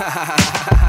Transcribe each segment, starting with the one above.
ha ha ha ha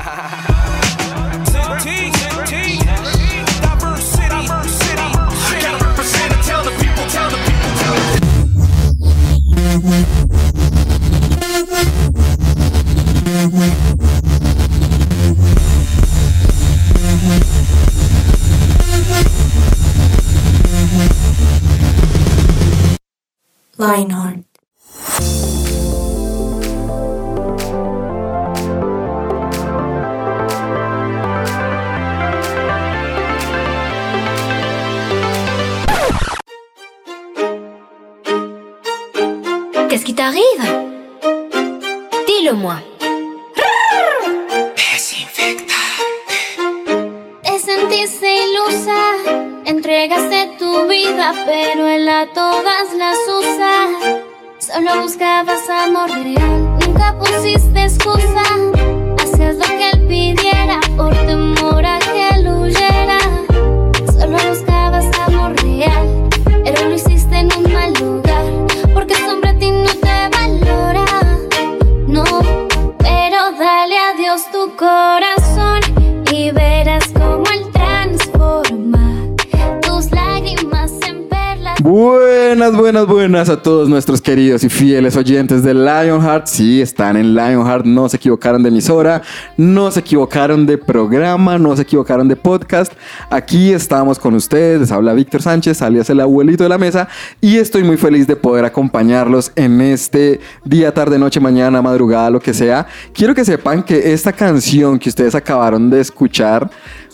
y fieles oyentes de Lionheart. Sí, están en Lionheart, no se equivocaron de emisora, no se equivocaron de programa, no se equivocaron de podcast. Aquí estamos con ustedes, les habla Víctor Sánchez, alias el abuelito de la mesa, y estoy muy feliz de poder acompañarlos en este día, tarde, noche, mañana, madrugada, lo que sea. Quiero que sepan que esta canción que ustedes acabaron de escuchar,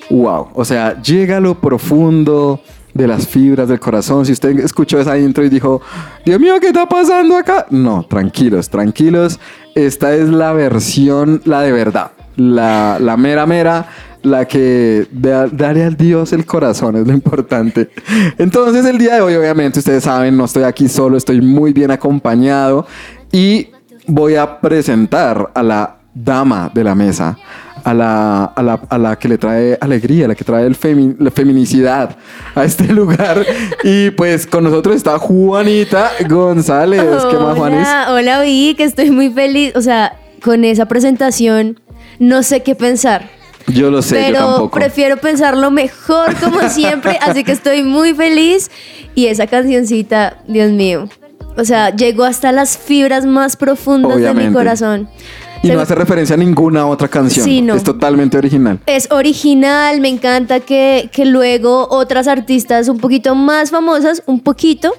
wow, o sea, llega a lo profundo de las fibras del corazón. Si usted escuchó esa intro y dijo, Dios mío, ¿qué está pasando acá? No, tranquilos, tranquilos. Esta es la versión, la de verdad, la, la mera mera, la que da- al Dios el corazón es lo importante. Entonces el día de hoy, obviamente, ustedes saben, no estoy aquí solo, estoy muy bien acompañado y voy a presentar a la dama de la mesa, a la, a la, a la que le trae alegría, a la que trae el femi- la feminicidad a este lugar. Y pues con nosotros está Juanita González. ¿Qué más, Juanis? Hola, hola Vic, estoy muy feliz. O sea, con esa presentación no sé qué pensar. Yo lo sé, yo pero tampoco. prefiero pensarlo mejor como siempre, así que estoy muy feliz. Y esa cancioncita, Dios mío. O sea, llegó hasta las fibras más profundas de mi corazón. Y no hace referencia a ninguna otra canción. Sí, no. Es totalmente original. Es original, me encanta que, que luego otras artistas un poquito más famosas, un poquito,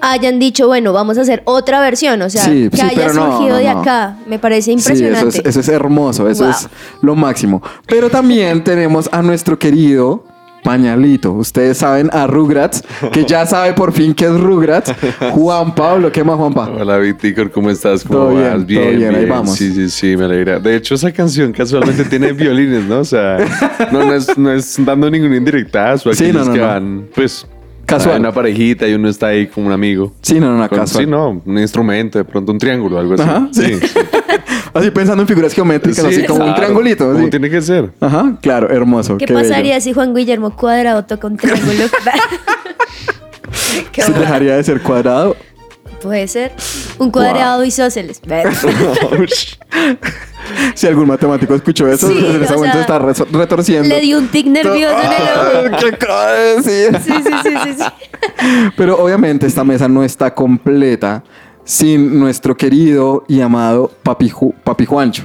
hayan dicho, bueno, vamos a hacer otra versión, o sea, Sí, que sí, haya no, surgido no, de acá, me parece Sí, eso impresionante. es, eso es hermoso, eso Wow. es lo máximo. Pero también tenemos a nuestro querido Pañalito. Ustedes saben a Rugrats, que ya sabe por fin que es Rugrats. Juan Pablo, ¿qué más, Juanpa? Hola, Viticor, ¿cómo estás? ¿Cómo Todo vas? bien, todo bien, ahí vamos. Sí, sí, sí, me alegra. De hecho, esa canción casualmente tiene violines, ¿no? O sea, no, no, es, no es dando ningún indirectazo. Aquí Sí, no, no, que no. van, pues, Casual. hay una parejita y uno está ahí como un amigo. Sí, no, no, no, Con- casual. sí, no, un instrumento, de pronto un triángulo, algo así. Ajá, sí. sí. Así pensando en figuras geométricas, Sí, así como un triangulito. Como tiene que ser. Ajá, claro, hermoso. ¿Qué, qué bello. pasaría si Juan Guillermo Cuadrado toca un triángulo? ¿Se dejaría de ser cuadrado? Puede ser un cuadrado isósceles. Si algún matemático escuchó eso, Sí, en ese momento sea, está retorciendo. Le di un tic nervioso en el ojo. ¿Qué acaba de decir? Sí, sí, sí, sí, sí. Pero obviamente esta mesa no está completa sin nuestro querido y amado Papi, Ju- Papi Juancho.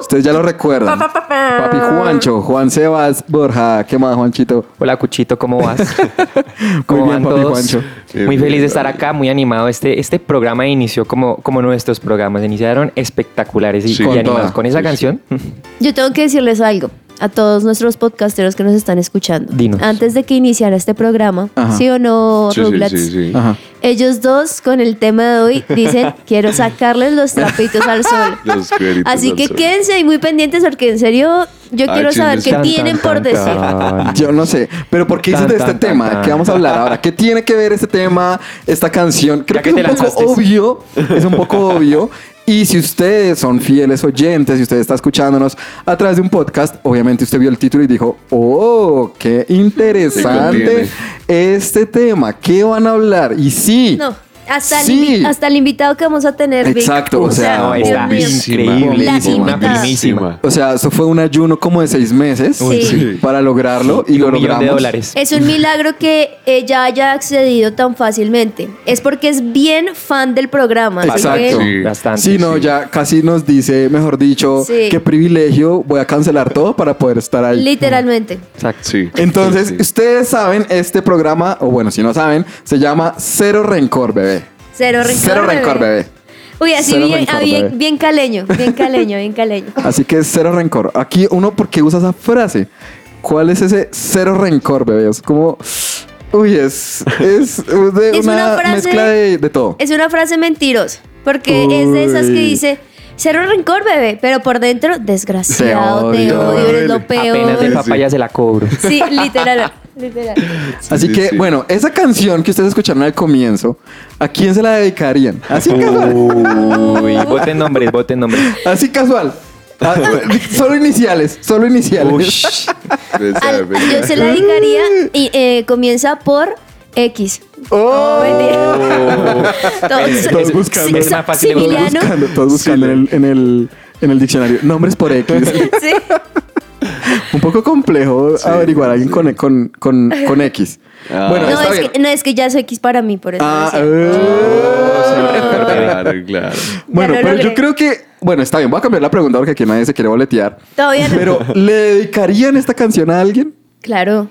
Ustedes ya lo recuerdan. Papi Juancho, Juan Sebas Borja. ¿Qué más, Juanchito? Hola Cuchito, ¿cómo vas? Muy ¿Cómo bien, van Papi todos? Juancho. Muy bien, feliz de estar acá, muy animado. Este, este programa inició como, como nuestros programas, iniciaron espectaculares y, Sí. y Con animados. toda. Con esa Sí, sí. canción, Yo tengo que decirles algo a todos nuestros podcasteros que nos están escuchando. Dinos. Antes de que iniciara este programa, Ajá. ¿sí o no, Sí, sí, sí, sí. Ajá. Ellos dos, con el tema de hoy, dicen, quiero sacarles los trapitos al sol. Los Así al que sol. quédense ahí muy pendientes porque en serio yo Ay, quiero saber qué Tan, tienen tan, por tan, decir. Yo no sé, pero ¿por qué dices de este tema? tan. ¿Qué vamos a hablar ahora? ¿Qué tiene que ver este tema, esta canción? Creo Ya que, que es un poco obvio, es un poco obvio. Y si ustedes son fieles oyentes, si usted está escuchándonos a través de un podcast, obviamente usted vio el título y dijo, oh, qué interesante este tema, ¿qué van a hablar? Y sí, No. Hasta, el Sí. invi- hasta el invitado que vamos a tener, Vic. Exacto, o sea, está mío. increíble. Una primísima. O sea, eso fue un ayuno como de seis meses sí. para lograrlo y, Y lo logramos. de dólares. Es un milagro que ella haya accedido tan fácilmente. Es porque es bien fan del programa. Exacto. que- Sí. Bastante. Sí, no, ya casi nos dice, mejor dicho, Sí. qué privilegio, voy a cancelar todo para poder estar ahí. Literalmente. Exacto. Sí. Entonces, Sí, sí. ustedes saben, este programa, o bueno, si no saben, se llama Cero Rencor, bebé. Cero rencor. Cero Rencor, bebé. Uy, así bien, rencor, ah, bien, bebé. bien caleño, bien caleño, bien caleño. Así que cero rencor. Aquí uno, ¿por qué usa esa frase? ¿Cuál es ese cero rencor, bebé? Es como, uy, es, es una, una frase- mezcla de, de todo. Es una frase mentirosa, porque es de esas que dice, cero rencor, bebé, pero por dentro, desgraciado, Te te odio. eres lo peor. Apenas de papaya se la cobro. Sí, literal, literal. Así sí, que, sí. bueno, esa canción que ustedes escucharon al comienzo, ¿a quién se la dedicarían? Así casual. Uy, voten nombres, voten nombres. Así casual. Ah, solo iniciales, solo iniciales. Al- yo se la dedicaría y eh, comienza por X. Oh. Todos, buscando. Es más fácil de Todos buscando, todos buscando en, el, en, el, en el diccionario. Nombres por X. Sí. Un poco complejo averiguar a alguien con, con, con, con X. Ah. Bueno, No está es, bien. que, no, es que ya es X para mí, por eso. Ah, eh. Claro, claro. Bueno, pero logré. yo creo que. Bueno, está bien, voy a cambiar la pregunta porque aquí nadie se quiere boletear. Todavía no. Pero, ¿le dedicarían esta canción a alguien? Claro.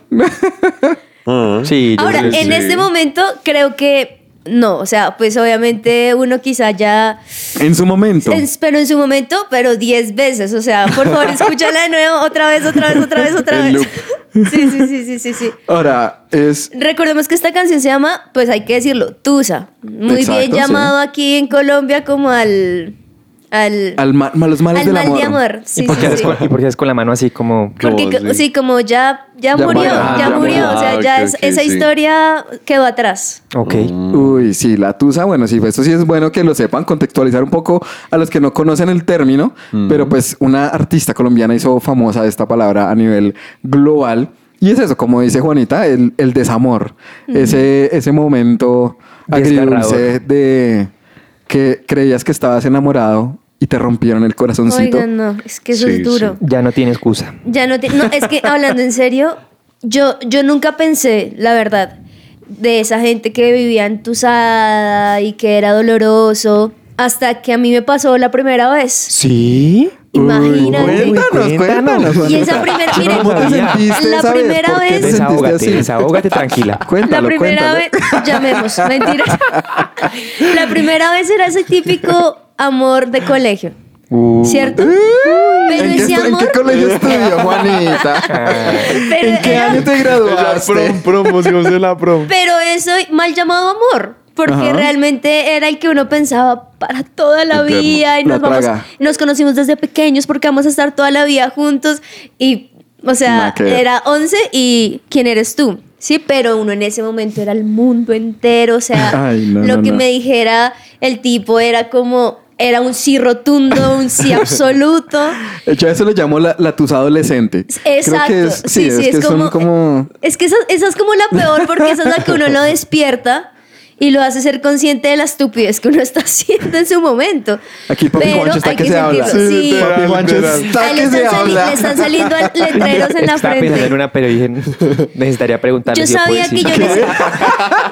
Sí, yo Ahora, en sí. este momento creo que no. O sea, pues obviamente uno quizá ya. En su momento. en- pero en su momento, pero 10 veces. O sea, por favor, escúchala de nuevo, otra vez, otra vez, otra vez, otra vez. Sí, sí, sí, sí, sí, sí. Ahora, es. Recordemos que esta canción se llama, pues hay que decirlo, Tusa. Muy Exacto, bien sí. llamado aquí en Colombia como al. Al. Al ma- malos males al del mal amor. de amor. Sí, ¿Y por qué sí. con, y por qué haces con la mano así como... Porque, co- sí, como ya, ya, Ya murió, ya, Ah, ya murió. O sea, Ah, ya es- esa sí. historia quedó atrás. Ok. Uy, sí, la tusa, bueno, sí, esto sí es bueno que lo sepan, contextualizar un poco a los que no conocen el término, pero pues una artista colombiana hizo famosa esta palabra a nivel global. Y es eso, como dice Juanita, el, el desamor, ese, ese momento agridulce de que creías que estabas enamorado y te rompieron el corazoncito. Oigan, no, es que eso Sí, es duro. Ya no tiene excusa. Ya no, te- no, es que hablando en serio, yo, yo nunca pensé, la verdad, de esa gente que vivía entusada y que era doloroso, hasta que a mí me pasó la primera vez. ¿Sí? Imagínate. Uy, cuéntanos, cuéntanos. Y esa primera, miren, ¿Cómo te sabía. sentiste La primera ¿Por qué te vez- Desahógate, desahógate tranquila. Cuéntalo, la primera cuéntalo. vez, llamemos, mentira. la primera vez era ese típico amor de colegio, ¿cierto? Pero ¿En qué, ese estu- ¿En amor, qué colegio estudió, Juanita? pero ¿En qué era- año te La graduaste? prom, promoción de la prom. Pero eso mal llamado amor. Porque Ajá. realmente era el que uno pensaba para toda la Eterno. vida y La nos, vamos, nos conocimos desde pequeños porque vamos a estar toda la vida juntos y, o sea, era 11 y ¿quién eres tú? Sí, pero uno en ese momento era el mundo entero, o sea, Ay, no, lo no, que no. me dijera el tipo era como, era un sí rotundo, un sí absoluto. Yo a eso le llamo la, la tusa adolescente. Exacto. Creo que es, sí, es, que son como... Es que esa, esa es como la peor porque esa es la que uno lo despierta y lo hace ser consciente de la estupidez que uno está haciendo en su momento. Aquí el papi Pero Juancho está hay que se habla. sentirlo, Sí, Sí. Papi Juancho está que le se habla. le están saliendo letreros en la Estaba pensando en frente. una, pero dije, necesitaría preguntarle Yo si yo puedo sabía, que yo, decir.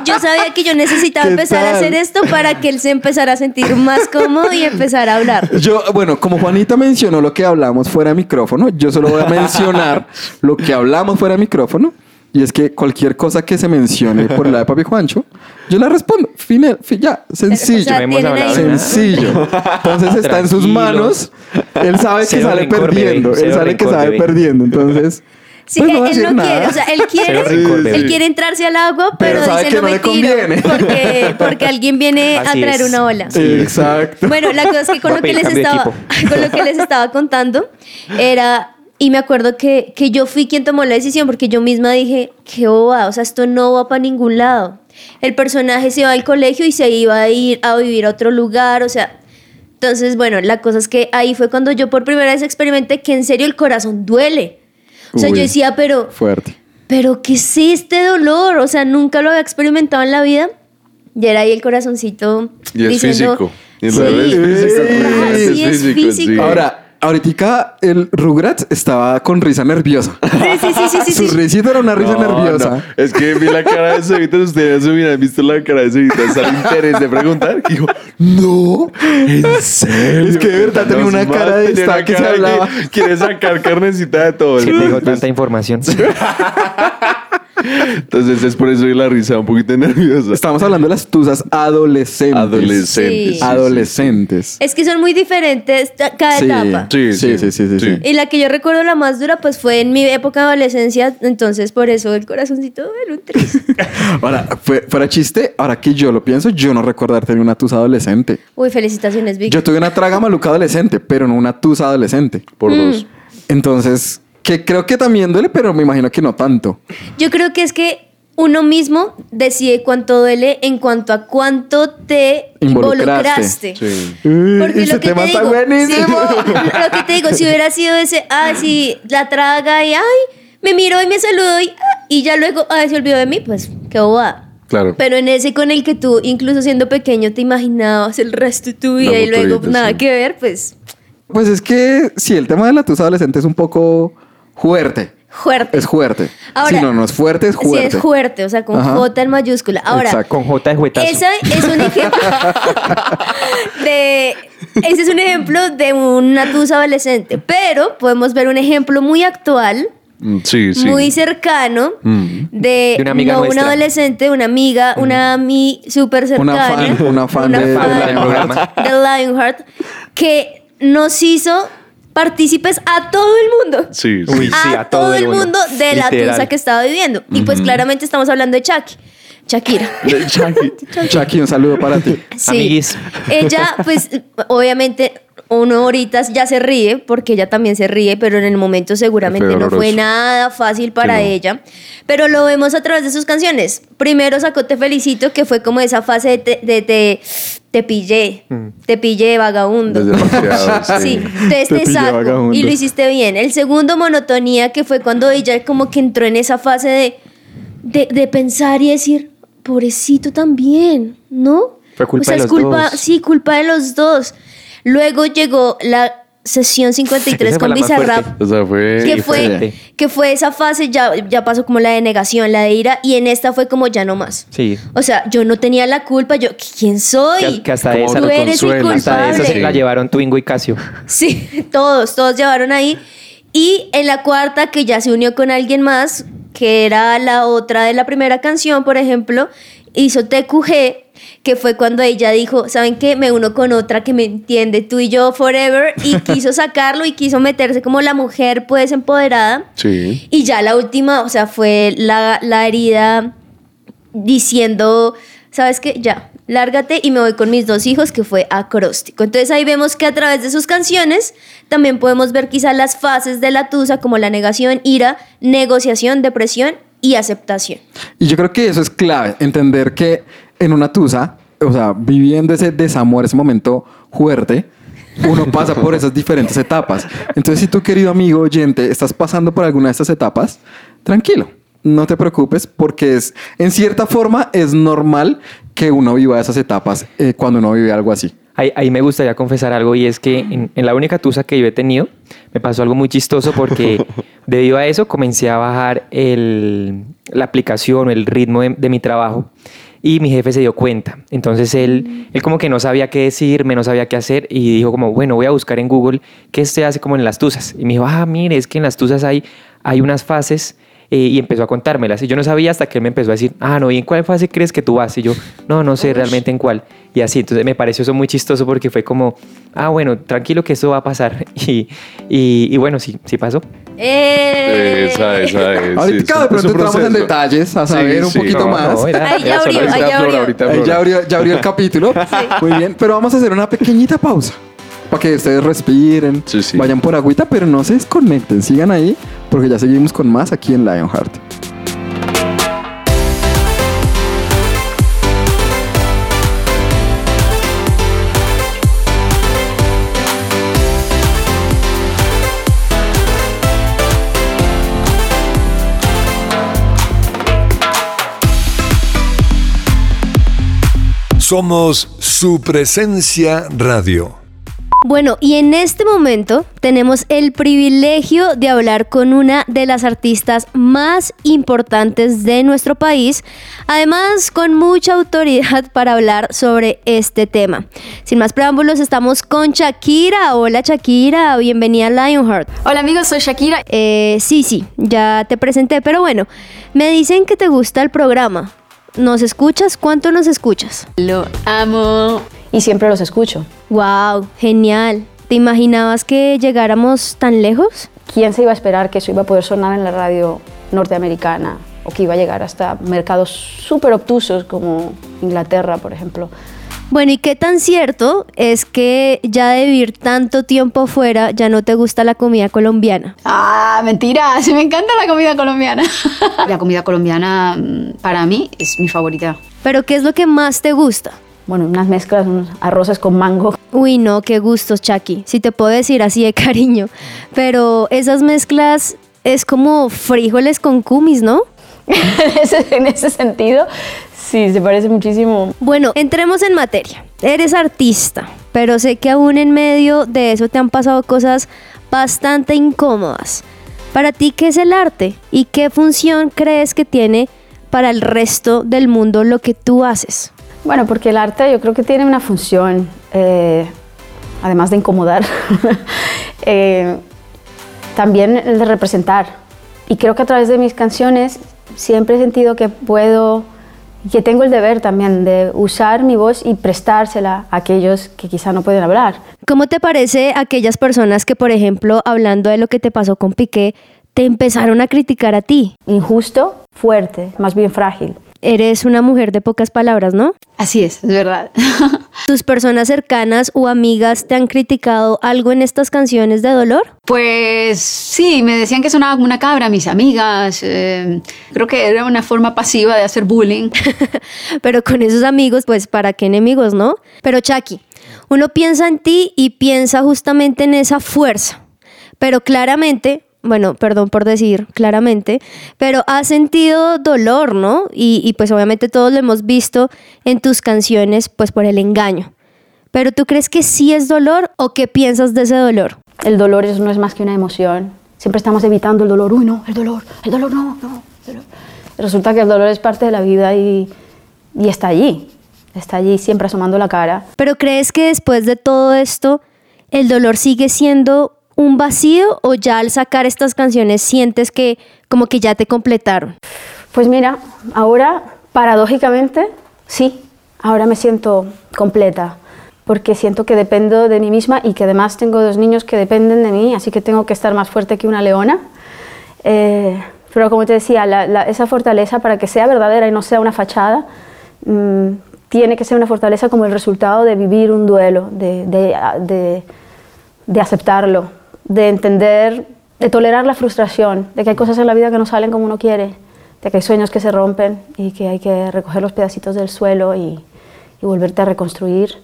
yo sabía que yo necesitaba ¿Qué empezar a tal? hacer esto para que él se empezara a sentir más cómodo y empezar a hablar. Yo, bueno, como Juanita mencionó lo que hablamos fuera de micrófono, yo solo voy a mencionar lo que hablamos fuera de micrófono. Y es que cualquier cosa que se mencione por la de Papi Juancho, yo la respondo. Fine, fi- ya, sencillo. O sea, hablado. Sencillo. Entonces está en sus manos. Él sabe que sale rencor, bebé. perdiendo. Él sabe que sabe bebé. perdiendo. Entonces. Sí, pues no él, no nada. quiere, o sea, él quiere, él quiere entrarse al agua, pero, Pero sabe dice que no no me le tiro conviene". porque, porque alguien viene Así a traer es. una ola. Exacto. Bueno, la cosa es que con lo que, les estaba, con lo que les estaba contando era, y me acuerdo que, que yo fui quien tomó la decisión porque yo misma dije, qué boba, o sea, esto no va para ningún lado. El personaje se va al colegio y se iba a ir a vivir a otro lugar, o sea, entonces, bueno, la cosa es que ahí fue cuando yo por primera vez experimenté que en serio el corazón duele. O sea, Uy. yo decía, pero, Fuerte. pero ¿qué es este dolor? O sea, nunca lo había experimentado en la vida. Y era ahí el corazoncito Y es diciendo, físico. Y Sí. es físico. Sí. es físico. sí. Ahora, ahorita el Rugrats estaba con risa nerviosa. Sí, sí, sí, sí, sí, Su sí. risita era una risa No, nerviosa. no. Es que vi la cara de Cevitas, ustedes se hubieran visto la cara de Cevitas al interés de preguntar. Y dijo, no, en serio. Es que de verdad tenía una cara de esta que se hablaba. Quiere sacar carnecita de todo. Que tengo Entonces, tanta información. Entonces es por eso que la risa un poquito nerviosa. Estamos hablando de las tusas adolescentes. Adolescentes. Sí. Adolescentes. Es que son muy diferentes cada Sí. etapa. Sí, Sí, sí, sí, sí, sí. Y la que yo recuerdo la más dura, pues fue en mi época de adolescencia, entonces por eso el corazoncito era un tres. Ahora, fue- fuera chiste, ahora que yo lo pienso, yo no recuerdo haber tenido una tusa adolescente. Uy, felicitaciones, Vic. Yo tuve una traga maluca adolescente, pero no una tusa adolescente. Por Mm. dos. Entonces, que creo que también duele, pero me imagino que no tanto. Yo creo que es que uno mismo decide cuánto duele en cuanto a cuánto te Involucraste. involucraste. Sí. Porque Ese lo que tema te está digo, buenísimo. sí, lo que te digo, si hubiera sido ese, ah, sí, la traga y, ay, me miró y me saludó y, ah, y ya luego, ay, se olvidó de mí, pues, qué bobada. Claro. Pero en ese con el que tú, incluso siendo pequeño, te imaginabas el resto de tu vida y luego vida, nada sí. que ver, pues, Pues es que sí, el tema de la tusa adolescente es un poco fuerte. fuerte. Es fuerte. Ahora- si no, no es fuerte, es fuerte. Sí, es fuerte, o sea, con Ajá. J en mayúscula. Ahora, Exacto. Con J de juetazo. Esa es un ejemplo de. Ese es un ejemplo de una tusa adolescente. Pero podemos ver un ejemplo muy actual, Mm, Sí, sí. muy cercano, Mm. de, De una amiga no una adolescente, una amiga, una ami súper Una cercana. fan, una fan de- fan del programa. de Lionheart, que nos hizo partícipes a todo el mundo Sí, sí. Uy, sí, a, todo, el mundo, de la tusa que estaba viviendo. Y pues claramente estamos hablando de Chucky. Shakira. Chucky, un saludo para ti. Sí. Amiguis. Ella, pues, obviamente, uno ahorita ya se ríe, porque ella también se ríe, pero en el momento seguramente Fue no fue nada fácil para Sí, no. ella. Pero lo vemos a través de sus canciones. Primero sacó Te Felicito, que fue como esa fase de te, de te, te pillé, te pillé, vagabundo. Sí, sí. entonces Te te saco y lo hiciste bien. El segundo, monotonía, que fue cuando ella como que entró en esa fase de, de, de pensar y decir, pobrecito también, ¿no? Fue culpa o sea, de es los culpa, dos. sí, culpa de los dos. Luego llegó la sesión 53 Esa fue con Bizarrap. O sea, fue. Que Sí, fue, que fue esa fase, ya, ya pasó como la de negación, la de ira, y en esta fue como ya no más. Sí. O sea, yo no tenía la culpa, yo, ¿quién soy? Que, que hasta Como esa, Tú eres hasta esa se la llevaron Twingo y Casio. Sí, todos, todos llevaron ahí. Y en la cuarta, que ya se unió con alguien más, que era la otra de la primera canción, por ejemplo, hizo TQG, que fue cuando ella dijo, ¿saben qué? Me uno con otra que me entiende, tú y yo forever, y quiso sacarlo y quiso meterse como la mujer, pues, empoderada. Sí. Y ya la última, o sea, fue la, la herida diciendo, ¿sabes qué? Ya, lárgate y me voy con mis dos hijos, que fue acróstico. Entonces ahí vemos que a través de sus canciones también podemos ver quizás las fases de la tusa, como la negación, ira, negociación, depresión y aceptación. Y yo creo que eso es clave, entender que en una tusa, o sea, viviendo ese desamor, ese momento fuerte, uno pasa por esas diferentes etapas. Entonces, si tú, querido amigo oyente, estás pasando por alguna de estas etapas, tranquilo, no te preocupes porque es, en cierta forma, es normal que uno viva esas etapas eh, cuando uno vive algo así. Ahí, ahí me gustaría confesar algo y es que en, en la única tusa que yo he tenido me pasó algo muy chistoso porque debido a eso comencé a bajar el, la aplicación el ritmo de, de mi trabajo y mi jefe se dio cuenta. Entonces él, él como que no sabía qué decirme, no sabía qué hacer y dijo como, bueno, voy a buscar en Google qué se hace como en las tusas. Y me dijo, ah, mire, es que en las tusas hay, hay unas fases eh, y empezó a contármelas. Y yo no sabía hasta que él me empezó a decir, ah, no, ¿y en cuál fase crees que tú vas? Y yo, no, no sé realmente en cuál. Y así, entonces me pareció eso muy chistoso porque fue como, ah, bueno, tranquilo que eso va a pasar. Y, y, y bueno, sí, sí pasó. ¡Eh! Esa, esa es. Ahorita sí, es un- pronto entramos en detalles, a Sí, saber un sí. poquito No, más. no, era- Ahí abrió, abrió. ya abrió, ya abrió el capítulo. Muy bien, pero vamos a hacer una pequeñita pausa para que ustedes respiren, Sí, sí. vayan por agüita, pero no se desconecten, sigan ahí porque ya seguimos con más aquí en Lionheart. Somos su presencia radio. Bueno, y en este momento tenemos el privilegio de hablar con una de las artistas más importantes de nuestro país, además con mucha autoridad para hablar sobre este tema. Sin más preámbulos, estamos con Shakira. Hola Shakira, bienvenida a Lionheart. Hola amigos, soy Shakira. Eh, sí, sí, ya te presenté, pero bueno, me dicen que te gusta el programa. ¿Nos escuchas? ¿Cuánto nos escuchas? Lo amo. y siempre los escucho. Wow, genial. ¿Te imaginabas que llegáramos tan lejos? ¿Quién se iba a esperar que eso iba a poder sonar en la radio norteamericana o que iba a llegar hasta mercados súper obtusos como Inglaterra, por ejemplo? Bueno, ¿y qué tan cierto es que ya de vivir tanto tiempo fuera ya no te gusta la comida colombiana? Ah, mentira, sí me encanta la comida colombiana. La comida colombiana mm, para mí es mi favorita. ¿Pero qué es lo que más te gusta? Bueno, unas mezclas, unos arroces con mango. Uy, no, qué gustos, Chucky. Si te puedo decir así de cariño. Pero esas mezclas es como frijoles con cumis, ¿no? En, ese, en ese sentido, sí, se parece muchísimo. Bueno, entremos en materia. Eres artista, pero sé que aún en medio de eso te han pasado cosas bastante incómodas. Para ti, ¿qué es el arte? ¿Y qué función crees que tiene para el resto del mundo lo que tú haces? Bueno, porque el arte yo creo que tiene una función, eh, además de incomodar, eh, también el de representar. Y creo que a través de mis canciones siempre he sentido que puedo, que tengo el deber también de usar mi voz y prestársela a aquellos que quizá no pueden hablar. ¿Cómo te parece aquellas personas que, por ejemplo, hablando de lo que te pasó con Piqué, te empezaron a criticar a ti? Injusto, fuerte, más bien frágil. Eres una mujer de pocas palabras, ¿no? Así es, es verdad. ¿Tus personas cercanas o amigas te han criticado algo en estas canciones de dolor? Pues sí, me decían que sonaba como una cabra, mis amigas. eh, creo que era una forma pasiva de hacer bullying. Pero con esos amigos, pues, ¿para qué enemigos, no? Pero Chucky, uno piensa en ti y piensa justamente en esa fuerza. Pero claramente, bueno, perdón por decir claramente, pero has sentido dolor, ¿no? Y, y pues obviamente todos lo hemos visto en tus canciones, pues por el engaño. Pero tú crees que sí es dolor o qué piensas de ese dolor? El dolor es- no es más que una emoción. Siempre estamos evitando el dolor. Uy, no, el dolor, el dolor no, no. el dolor. Resulta que el dolor es parte de la vida y, y está allí. Está allí siempre asomando la cara. Pero crees que después de todo esto, el dolor sigue siendo un vacío o ya al sacar estas canciones sientes que como que ya te completaron? Pues mira, ahora paradójicamente, sí, ahora me siento completa, porque siento que dependo de mí misma y que además tengo dos niños que dependen de mí, así que tengo que estar más fuerte que una leona. Eh, pero como te decía, la- la- esa fortaleza para que sea verdadera y no sea una fachada, mm, tiene que ser una fortaleza como el resultado de vivir un duelo, de, de- de- de aceptarlo, de entender, de tolerar la frustración, de que hay cosas en la vida que no salen como uno quiere, de que hay sueños que se rompen y que hay que recoger los pedacitos del suelo y, y volverte a reconstruir.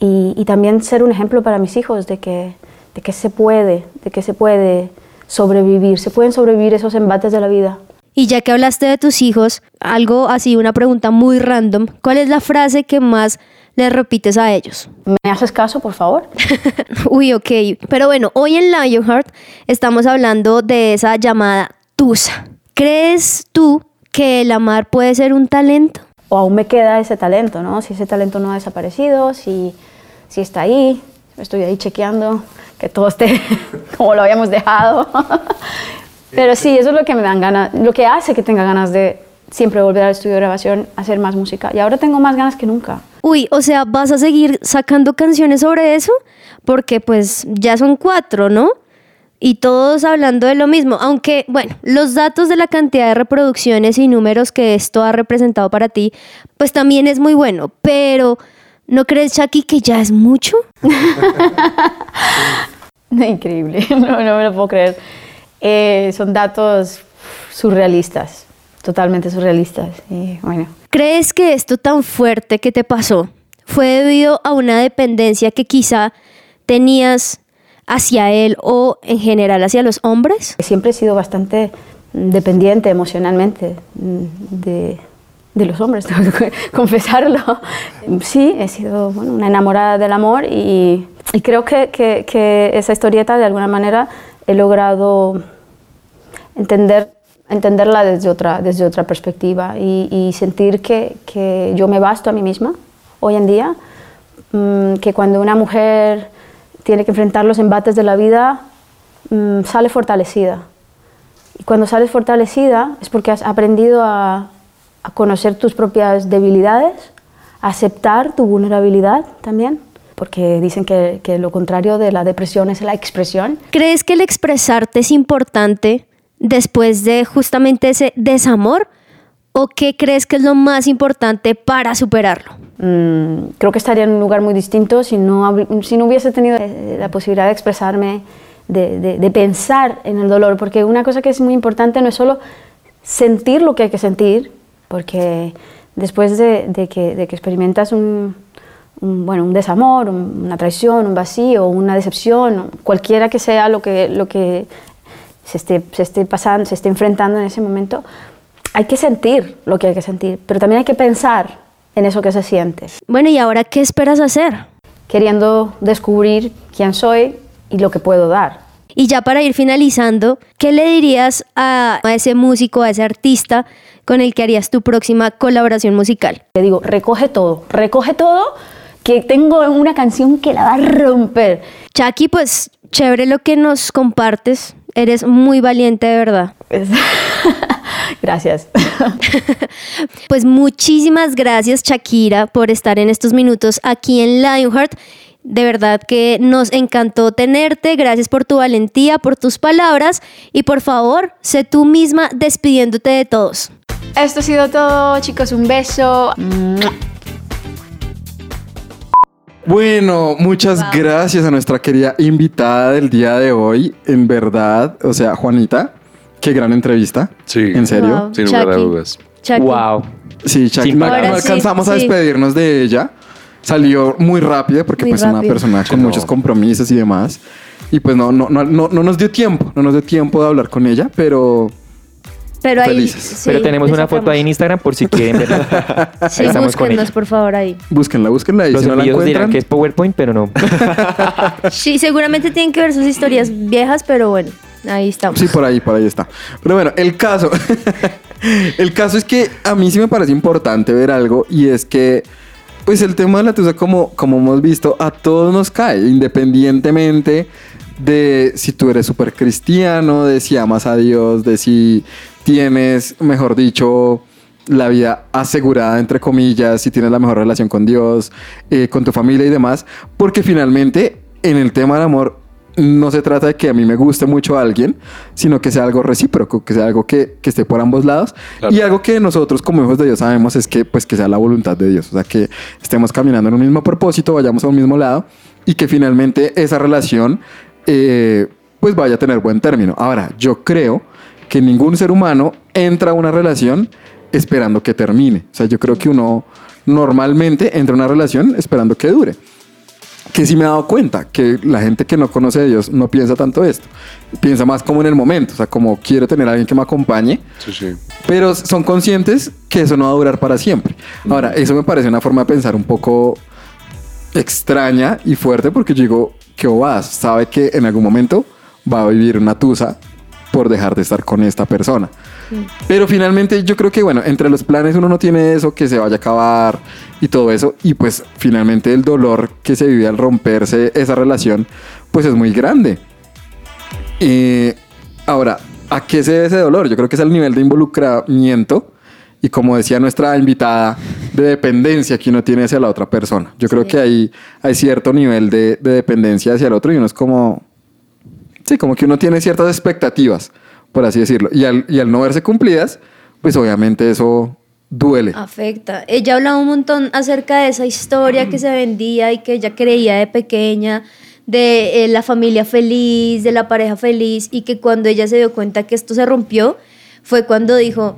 Y, y también ser un ejemplo para mis hijos de que, de que se puede, de que se puede sobrevivir, se pueden sobrevivir esos embates de la vida. Y ya que hablaste de tus hijos, algo así, una pregunta muy random, ¿cuál es la frase que más les repites a ellos? ¿Me haces caso, por favor? Uy, ok. Pero bueno, hoy en Lionheart estamos hablando de esa llamada tusa. ¿Crees tú que el amar puede ser un talento? o aún me queda ese talento, ¿no? Si ese talento no ha desaparecido, si, si está ahí, estoy ahí chequeando que todo esté como lo habíamos dejado. Pero sí, eso es lo que me dan ganas, lo que hace que tenga ganas de siempre volver al estudio de grabación, hacer más música. Y ahora tengo más ganas que nunca. Uy, o sea, ¿vas a seguir sacando canciones sobre eso? Porque pues ya son cuatro, ¿no? Y todos hablando de lo mismo, aunque bueno, los datos de la cantidad de reproducciones y números que esto ha representado para ti, pues también es muy bueno, pero ¿no crees, Chucky, que ya es mucho? Increíble, no, no me lo puedo creer. Eh, son datos surrealistas, totalmente surrealistas. Y bueno, ¿Crees que esto tan fuerte que te pasó fue debido a una dependencia que quizá tenías hacia él o en general hacia los hombres? Siempre he sido bastante mm, dependiente emocionalmente mm, de, de los hombres, tengo que confesarlo. Sí, he sido bueno, una enamorada del amor y, y creo que, que, que, esa historieta de alguna manera he logrado entender, entenderla desde otra, desde otra perspectiva y, y sentir que, que, yo me basto a mí misma hoy en día, mmm, que cuando una mujer tiene que enfrentar los embates de la vida, mmm, sale fortalecida. Y cuando sales fortalecida es porque has aprendido a, a conocer tus propias debilidades, a aceptar tu vulnerabilidad también, porque dicen que, que, lo contrario de la depresión es la expresión. ¿Crees que el expresarte es importante después de justamente ese desamor? ¿O qué crees que es lo más importante para superarlo? Mm, creo que estaría en un lugar muy distinto si no, si no hubiese tenido la posibilidad de expresarme, de, de, de pensar en el dolor, porque una cosa que es muy importante no es solo sentir lo que hay que sentir, porque después de, de, que, de que, experimentas un, un, bueno, un desamor, un, una traición, un vacío, una decepción, cualquiera que sea lo que, lo que se, esté, se esté pasando, se esté enfrentando en ese momento, hay que sentir lo que hay que sentir, pero también hay que pensar en eso que se siente. Bueno, ¿y ahora qué esperas hacer? Queriendo descubrir quién soy y lo que puedo dar. Y ya para ir finalizando, ¿qué le dirías a, a ese músico, a ese artista con el que harías tu próxima colaboración musical? Le digo, recoge todo, recoge todo, que tengo una canción que la va a romper. Chucky, pues chévere lo que nos compartes. Eres muy valiente de verdad. gracias. pues muchísimas gracias Shakira por estar en estos minutos aquí en Lionheart. De verdad que nos encantó tenerte. Gracias por tu valentía, por tus palabras y por favor, sé tú misma despidiéndote de todos. Esto ha sido todo, chicos. Un beso. Bueno, muchas wow. gracias a nuestra querida invitada del día de hoy. En verdad, o sea, Juanita, qué gran entrevista. Sí. En serio. Wow. Sin lugar a dudas. Chucky. Wow. Sí, Chucky. no, no alcanzamos sí, a despedirnos sí. de ella. Salió muy rápido porque muy pues rápido. una persona con no. muchos compromisos y demás. Y pues no, no, no, no, no nos dio tiempo, no nos dio tiempo de hablar con ella, pero pero ahí, felices. Sí, Pero tenemos una foto ahí en Instagram por si quieren verla. sí, búsquennos por favor ahí. Búsquenla, búsquenla ahí. Los si no la envíos dirán que es PowerPoint, pero no. sí, seguramente tienen que ver sus historias viejas, pero bueno, ahí estamos. Sí, por ahí, por ahí está. Pero bueno, el caso. el caso es que a mí sí me parece importante ver algo y es que pues el tema de la tusa, como, como hemos visto, a todos nos cae, independientemente de si tú eres súper cristiano, de si amas a Dios, de si tienes, mejor dicho, la vida asegurada, entre comillas, si tienes la mejor relación con Dios, eh, con tu familia y demás, porque finalmente en el tema del amor no se trata de que a mí me guste mucho a alguien, sino que sea algo recíproco, que sea algo que, que esté por ambos lados. Claro. Y algo que nosotros como hijos de Dios sabemos es que, pues, que sea la voluntad de Dios, o sea, que estemos caminando en un mismo propósito, vayamos a un mismo lado y que finalmente esa relación, eh, pues, vaya a tener buen término. Ahora, yo creo que ningún ser humano entra a una relación esperando que termine. O sea, yo creo que uno normalmente entra a una relación esperando que dure que sí me he dado cuenta que la gente que no conoce a Dios no piensa tanto esto. Piensa más como en el momento, o sea, como quiero tener a alguien que me acompañe. Sí, sí. Pero son conscientes que eso no va a durar para siempre. Ahora, eso me parece una forma de pensar un poco extraña y fuerte porque yo digo, que vas, sabe que en algún momento va a vivir una tusa por dejar de estar con esta persona. Sí. Pero finalmente yo creo que, bueno, entre los planes uno no tiene eso, que se vaya a acabar y todo eso. Y pues finalmente el dolor que se vive al romperse esa relación, pues es muy grande. Eh, ahora, ¿a qué se debe ese dolor? Yo creo que es el nivel de involucramiento y como decía nuestra invitada, de dependencia que uno tiene hacia la otra persona. Yo sí. creo que hay, hay cierto nivel de, de dependencia hacia el otro y uno es como... Sí, como que uno tiene ciertas expectativas por así decirlo. Y al, y al no verse cumplidas, pues obviamente eso duele. Afecta. Ella hablaba un montón acerca de esa historia que se vendía y que ella creía de pequeña, de eh, la familia feliz, de la pareja feliz, y que cuando ella se dio cuenta que esto se rompió, fue cuando dijo,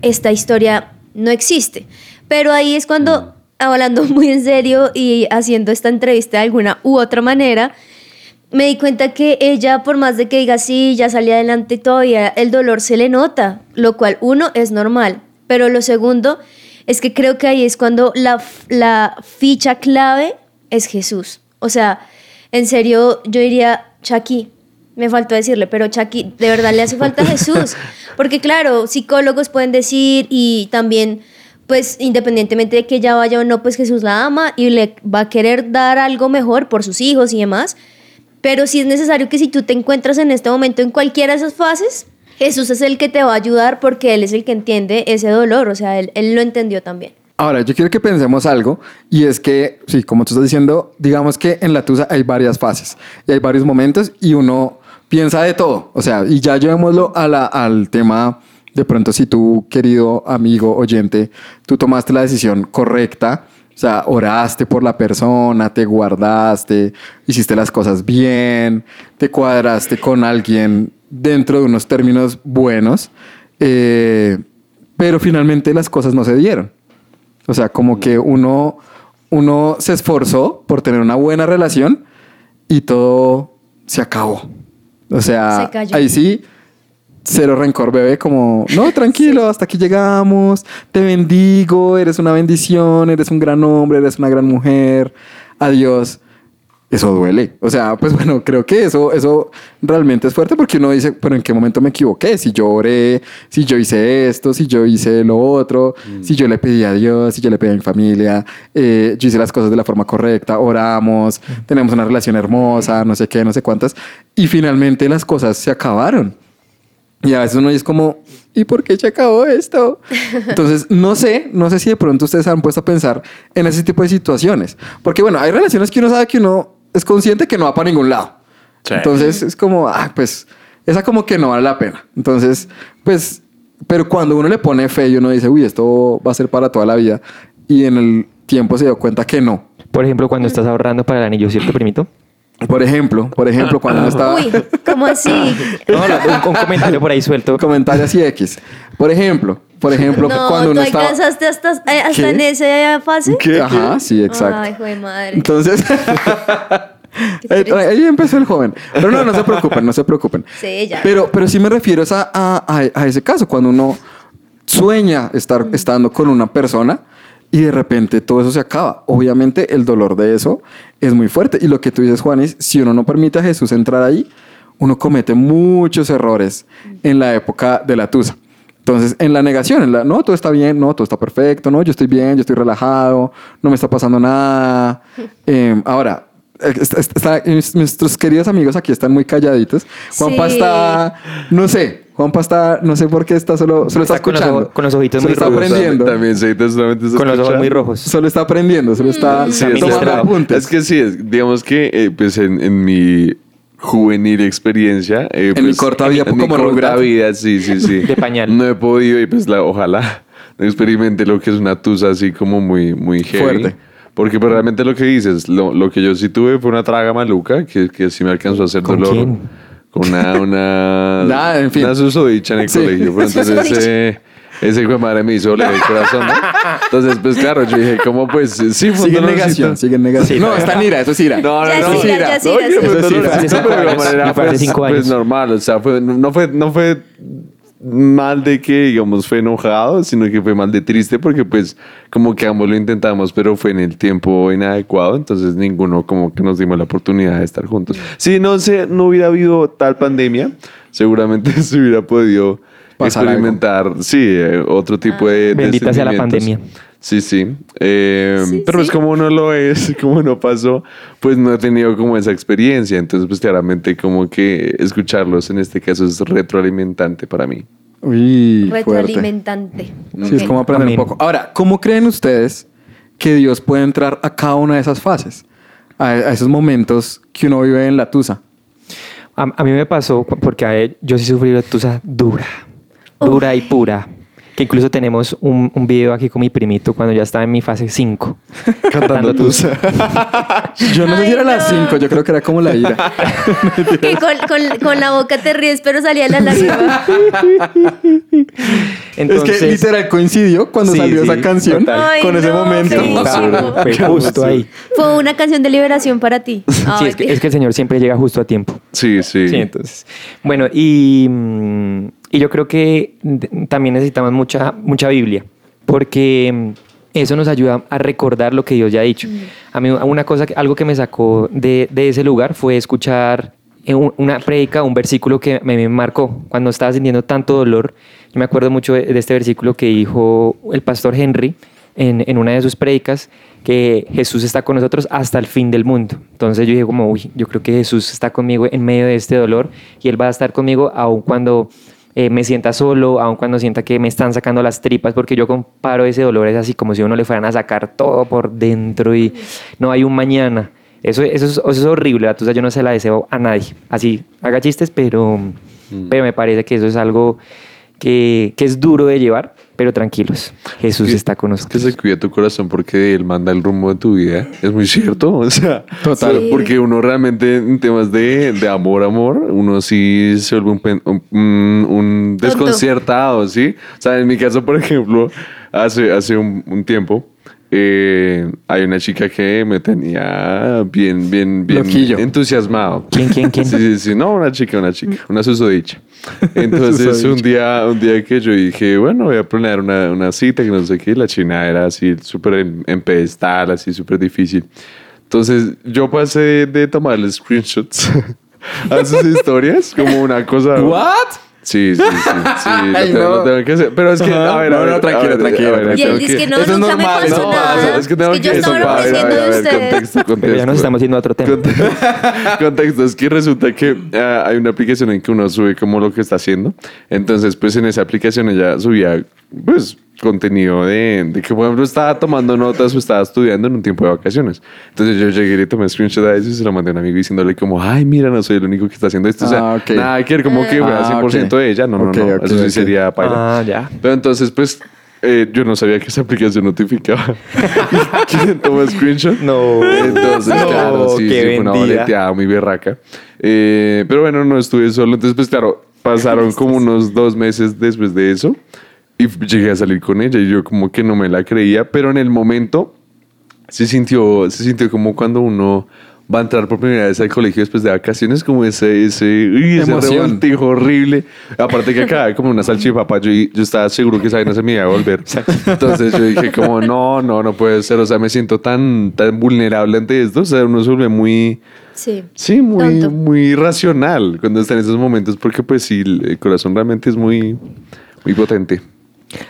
esta historia no existe. Pero ahí es cuando, hablando muy en serio y haciendo esta entrevista de alguna u otra manera, me di cuenta que ella, por más de que diga sí, ya salí adelante, todavía el dolor se le nota, lo cual uno es normal, pero lo segundo es que creo que ahí es cuando la, la ficha clave es Jesús. O sea, en serio, yo diría, Chucky, me faltó decirle, pero Chucky, de verdad le hace falta Jesús. Porque claro, psicólogos pueden decir y también, pues independientemente de que ella vaya o no, pues Jesús la ama y le va a querer dar algo mejor por sus hijos y demás. Pero sí es necesario que si tú te encuentras en este momento en cualquiera de esas fases, Jesús es el que te va a ayudar porque Él es el que entiende ese dolor, o sea, Él, él lo entendió también. Ahora, yo quiero que pensemos algo y es que, sí, como tú estás diciendo, digamos que en la Tusa hay varias fases y hay varios momentos y uno piensa de todo. O sea, y ya llevémoslo a la- al tema, de pronto si tú, querido amigo oyente, tú tomaste la decisión correcta, o sea, oraste por la persona, te guardaste, hiciste las cosas bien, te cuadraste con alguien dentro de unos términos buenos, eh, pero finalmente las cosas no se dieron. O sea, como que uno, uno se esforzó por tener una buena relación y todo se acabó. O sea, Se ahí sí, cero rencor, bebé, como, no, tranquilo, hasta aquí llegamos, te bendigo, eres una bendición, eres un gran hombre, eres una gran mujer, adiós. Eso duele. O sea, pues bueno, creo que eso, eso realmente es fuerte porque uno dice, pero ¿en qué momento me equivoqué? Si yo oré, si yo hice esto, si yo hice lo otro, si yo le pedí a Dios, si yo le pedí a mi familia, eh, yo hice las cosas de la forma correcta, oramos, tenemos una relación hermosa, no sé qué, no sé cuántas. Y finalmente las cosas se acabaron. Y a veces uno es como, ¿y por qué se acabó esto? Entonces, no sé, no sé si de pronto ustedes se han puesto a pensar en ese tipo de situaciones. Porque bueno, hay relaciones que uno sabe que uno es consciente que no va para ningún lado. Sí. Entonces, es como, ah, pues, esa como que no vale la pena. Entonces, pues, pero cuando uno le pone fe y uno dice, uy, esto va a ser para toda la vida, y en el tiempo se dio cuenta que no. Por ejemplo, cuando estás ahorrando para el anillo, ¿cierto, primito? Por ejemplo, por ejemplo, cuando uno estaba... Uy, ¿cómo así? No, no, un, un comentario por ahí suelto. Comentarios y X. Por ejemplo, por ejemplo, No, cuando ¿tú uno estaba... alcanzaste hasta, eh, hasta en esa fase? ¿Qué? Ajá, sí, exacto. Ay, hijo de madre. Entonces, ahí, empezó el joven. Pero no, no se preocupen, no se preocupen. Sí, ya. Pero, pero sí me refiero a, a- a- a ese caso, cuando uno sueña estar estando con una persona y de repente todo eso se acaba. Obviamente el dolor de eso es muy fuerte. Y lo que tú dices, Juanis, si uno no permite a Jesús entrar ahí, uno comete muchos errores en la época de la tusa. Entonces, en la negación, en la, no, todo está bien, no, todo está perfecto, no, yo estoy bien, yo estoy relajado, no me está pasando nada. Eh, ahora, eh, está- está- está- nuestros queridos amigos aquí están muy calladitos. Juanpa Sí. está, no sé, Juanpa está, no sé por qué está solo, solo está, Está con los escuchando. ojos- con los ojitos solo muy está rojos. aprendiendo. También solamente está Con los ojos muy rojos. Solo está aprendiendo, solo está Sí, Está tomando apuntes. Es que sí, es- digamos que eh, pues en, en mi juvenil experiencia. eh, En mi pues, corta vida, en mi como corta Rugrats. vida, sí, sí, sí. De pañal. No he podido y pues la, ojalá no experimente lo que es una tusa así como muy, muy heavy. Fuerte. Porque pues, realmente lo que dices, lo, lo que yo sí tuve fue una traga maluca que, que sí me alcanzó a hacer ¿Con dolor. quién? Una, una, Nada, en fin. una susodicha en el Sí. colegio. Pero entonces ese, ese hijo de madre me hizo el corazón. ¿no? Entonces, pues claro, yo dije, ¿cómo pues? Sí, fue Sigue en negación, sigue en negación. Sí, no, no. está en ira, eso es ira. No, no, Ya no. es ira, ya es ira, No, sí. pero de manera, pues, pues, normal. O sea, fue, no, fue, no fue mal de que, digamos, fue enojado, sino que fue mal de triste porque, pues, como que ambos lo intentamos, pero fue en el tiempo inadecuado. Entonces, ninguno como que nos dimos la oportunidad de estar juntos. Si no, se, no hubiera habido tal pandemia, seguramente se hubiera podido Pasar experimentar, sí, eh, otro tipo de Bendita sea la pandemia. Sí, sí. Eh, Sí, pero pues sí. como no lo es, como no pasó, pues no he tenido como esa experiencia. Entonces, pues claramente como que escucharlos en este caso es retroalimentante para mí. Uy, fuerte. Retroalimentante. Sí, es como aprender Amén. un poco. Ahora, ¿cómo creen ustedes que Dios puede entrar a cada una de esas fases? A, a esos momentos que uno vive en la tusa. A, a mí me pasó porque a él- yo sí sufrí la tusa dura, dura y pura. Que incluso tenemos un, un video aquí con mi primito cuando ya estaba en mi fase 5. Cantando tusa. Yo no sé si era las no. 5, yo creo que era como la ira. Que con, con- con la boca te ríes, pero salía la lágrima. Entonces, es que literal coincidió cuando Sí, salió sí, esa canción. Ay, con ese momento. fue justo ahí. Fue una canción de liberación para ti. Sí, es que, es que el Señor siempre llega justo a tiempo. Sí, sí. Sí, entonces. Bueno, y, mm, y yo creo que también necesitamos mucha, mucha Biblia. porque mm, eso nos ayuda a recordar lo que Dios ya ha dicho. A mí una cosa, algo que me sacó de, de ese lugar fue escuchar un- una prédica, un versículo que me, me marcó cuando estaba sintiendo tanto dolor. Yo me acuerdo mucho de, de este versículo que dijo el pastor Henry en, en una de sus prédicas, que Jesús está con nosotros hasta el fin del mundo. Entonces yo dije como, uy, yo creo que Jesús está conmigo en medio de este dolor y Él va a estar conmigo aun cuando eh, me sienta solo, aun cuando sienta que me están sacando las tripas, porque yo comparo ese dolor, es así como si uno le fueran a sacar todo por dentro y no hay un mañana. Eso, eso, es, eso es horrible, la tusa yo no se la deseo a nadie. Así, haga chistes, pero, pero me parece que eso es algo que, que es duro de llevar, pero tranquilos, Jesús que- está con Es que nosotros. se cuida tu corazón porque Él manda el rumbo de tu vida. Es muy cierto. O sea, Total. Sí. porque uno realmente en temas de, de amor, amor, uno sí se vuelve un, pen- un, un desconcertado, ¿sí? O sea, en mi caso, por ejemplo, hace, hace un, un tiempo, eh, hay una chica que me tenía bien, bien, bien Loquillo. entusiasmado. ¿Quién, quién, quién? Sí, sí, sí. No, una chica, una chica. Una susodicha. Entonces, Susodicha. un día, un día que yo dije, bueno, voy a planear una, una cita, que no sé qué, la china era así, súper en, en pedestal, así, súper difícil. Entonces, yo pasé de tomarle screenshots a sus historias como una cosa... ¿What? Sí, sí, sí, sí. lo Ay, tengo- no. lo tengo que hacer. Pero es que, a ver, No, a ver, no, tranquilo, ver, tranquilo. Y él dice que no, es nunca me normal, pasó no, nada. es que tengo yo que estaba eso, a ver, a ver, enloqueciendo a de ver, ustedes. contexto, Pero ya contexto. nos estamos yendo a otro tema. Conte- Contexto, es que resulta que ah, hay una aplicación en que uno sube como lo que está haciendo. Entonces, pues en esa aplicación ella subía, pues, contenido de, de que, por ejemplo, estaba tomando notas o estaba estudiando en un tiempo de vacaciones. Entonces yo llegué y le tomé screenshot a eso y se lo mandé a un amigo diciéndole como, ay, mira, no soy el único que está haciendo esto. O sea, Ah, ok. nada que ver, como que fuera Ah, 100% ok. de ella. No, no, Ok, no. eso sí sería paila. Ah, ya. Pero entonces, pues, eh, yo no sabía que esa aplicación notificaba. ¿Quién tomó screenshot? No. Entonces, No, claro, sí, qué sí, fue una boleteada muy berraca. Eh, pero bueno, no estuve solo. Entonces, pues, claro, pasaron como unos dos meses después de eso. Y llegué a salir con ella y yo como que no me la creía. Pero en el momento se sintió, se sintió como cuando uno va a entrar por primera vez al colegio después de vacaciones, como ese, ese, uy, ese revoltijo horrible. Aparte que acá como una salchipapa, yo, yo estaba seguro que esa vaina se me iba a volver. Entonces yo dije como, no, no, no puede ser. O sea, me siento tan, tan vulnerable ante esto. O sea, uno se vuelve muy... Sí. Sí, muy, Tonto. muy racional cuando está en esos momentos, porque pues sí, el corazón realmente es muy, muy potente.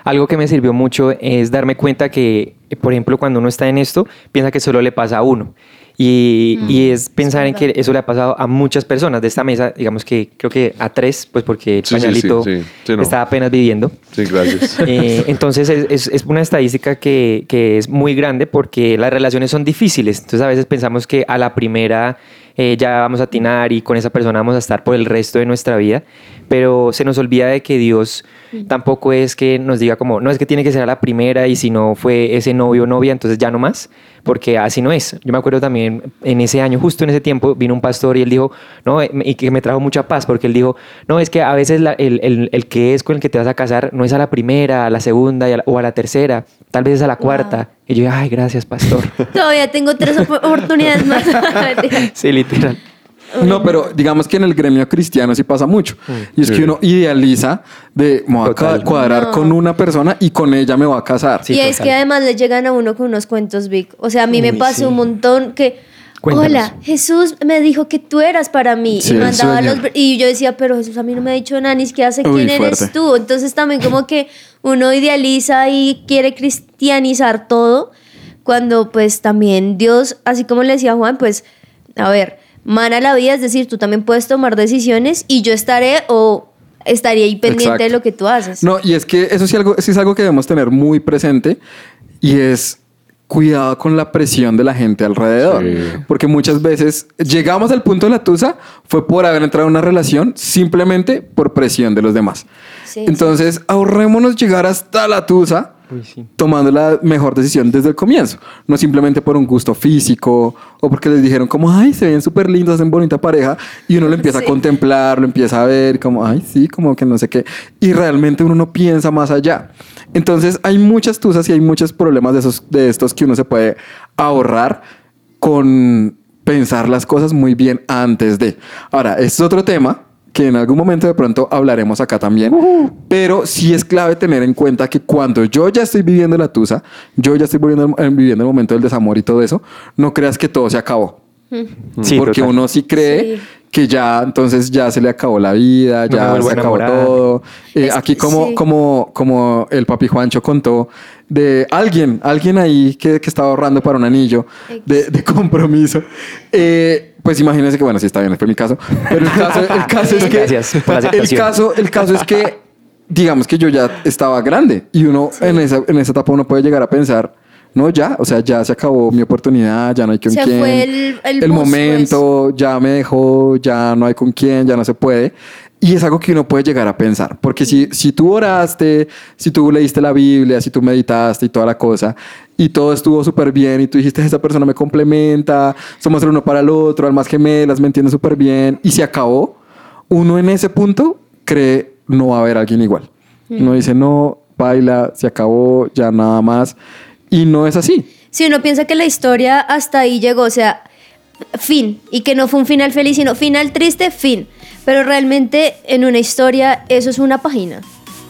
Algo que me sirvió mucho es darme cuenta que, por ejemplo, cuando uno está en esto, piensa que solo le pasa a uno. Y, y es pensar en que eso le ha pasado a muchas personas de esta mesa, digamos que creo que a tres, pues porque el Sí, sí, sí, pañalito sí. Sí, no. está apenas viviendo. Sí, gracias. Eh, entonces es, es- es una estadística que, que es muy grande porque las relaciones son difíciles. Entonces a veces pensamos que a la primera eh, ya vamos a atinar y con esa persona vamos a estar por el resto de nuestra vida, pero se nos olvida de que Dios tampoco es que nos diga como, no es que tiene que ser a la primera y si no fue ese novio o novia, entonces ya no más, porque así no es. Yo me acuerdo también en ese año, justo en ese tiempo, vino un pastor y él dijo, no, eh, y que me trajo mucha paz, porque él dijo, no, es que a veces la- el, el- el que es con el que te vas a casar no es a la primera, a la segunda y a la- o a la tercera, tal vez es a la cuarta. Y yo, ay, gracias, pastor. Todavía tengo tres op- oportunidades más. Sí, literal. No, pero digamos que en el gremio cristiano sí pasa mucho. Y es Sí. que uno idealiza de me voy a Total. cuadrar No. con una persona y con ella me voy a casar. Sí, y es que además le llegan a uno con unos cuentos big. O sea, a mí me pasó sí. un montón que, Cuéntanos. hola, Jesús me dijo que tú eras para mí. Sí, y mandaba los... yo decía, pero Jesús a mí no me ha dicho nada, ni siquiera sé Uy, quién eres fuerte. tú. Entonces también como que uno idealiza y quiere cristianizar todo, cuando pues también Dios, así como le decía Juan, pues, a ver, mana la vida, es decir, tú también puedes tomar decisiones y yo estaré o estaría ahí pendiente Exacto. de lo que tú haces. No, y es que eso sí, algo, sí es algo que debemos tener muy presente y es cuidado con la presión de la gente alrededor. Sí. Porque muchas veces llegamos al punto de la tusa fue por haber entrado en una relación simplemente por presión de los demás. Sí, Entonces, ahorrémonos llegar hasta la tusa Uy, sí. tomando la mejor decisión desde el comienzo. No simplemente por un gusto físico o porque les dijeron como, ay, se ven súper lindos, hacen bonita pareja. Y uno lo empieza Sí. a contemplar, lo empieza a ver como, ay, sí, como que no sé qué. Y realmente uno no piensa más allá. Entonces hay muchas tusas y hay muchos problemas de, esos, de estos que uno se puede ahorrar con pensar las cosas muy bien antes de. Ahora, este es otro tema que en algún momento de pronto hablaremos acá también. Pero sí es clave tener en cuenta que cuando yo ya estoy viviendo la tusa, yo ya estoy viviendo, eh, viviendo el momento del desamor y todo eso, no creas que todo se acabó. Sí, porque total. uno sí cree Sí. que ya entonces ya se le acabó la vida, ya se acabó todo. Eh, Es aquí que como, sí. como, como el papi Juancho contó de alguien, alguien ahí que, que estaba ahorrando para un anillo de, de compromiso. Eh, pues imagínense que, bueno, sí está bien, fue mi caso. Pero el caso, el caso es que... Gracias por la el caso, el caso es que, digamos que yo ya estaba grande y uno en, esa, en esa etapa uno puede llegar a pensar, no, ya, o sea, ya se acabó mi oportunidad, ya no hay con Se quién. fue el- el momento, ya me dejó, ya no hay con quién, ya no se puede. Y es algo que uno puede llegar a pensar, porque si, si tú oraste, si tú leíste la Biblia, si tú meditaste y toda la cosa, y todo estuvo súper bien, y tú dijiste, esa persona me complementa, somos el uno para el otro, almas gemelas, me entiende súper bien, y se acabó, uno en ese punto cree no va a haber alguien igual. Uno dice, no, baila, se acabó, ya nada más, y no es así. Si uno piensa que la historia hasta ahí llegó, o sea, fin, y que no fue un final feliz, sino final triste, fin. Pero realmente en una historia eso es una página,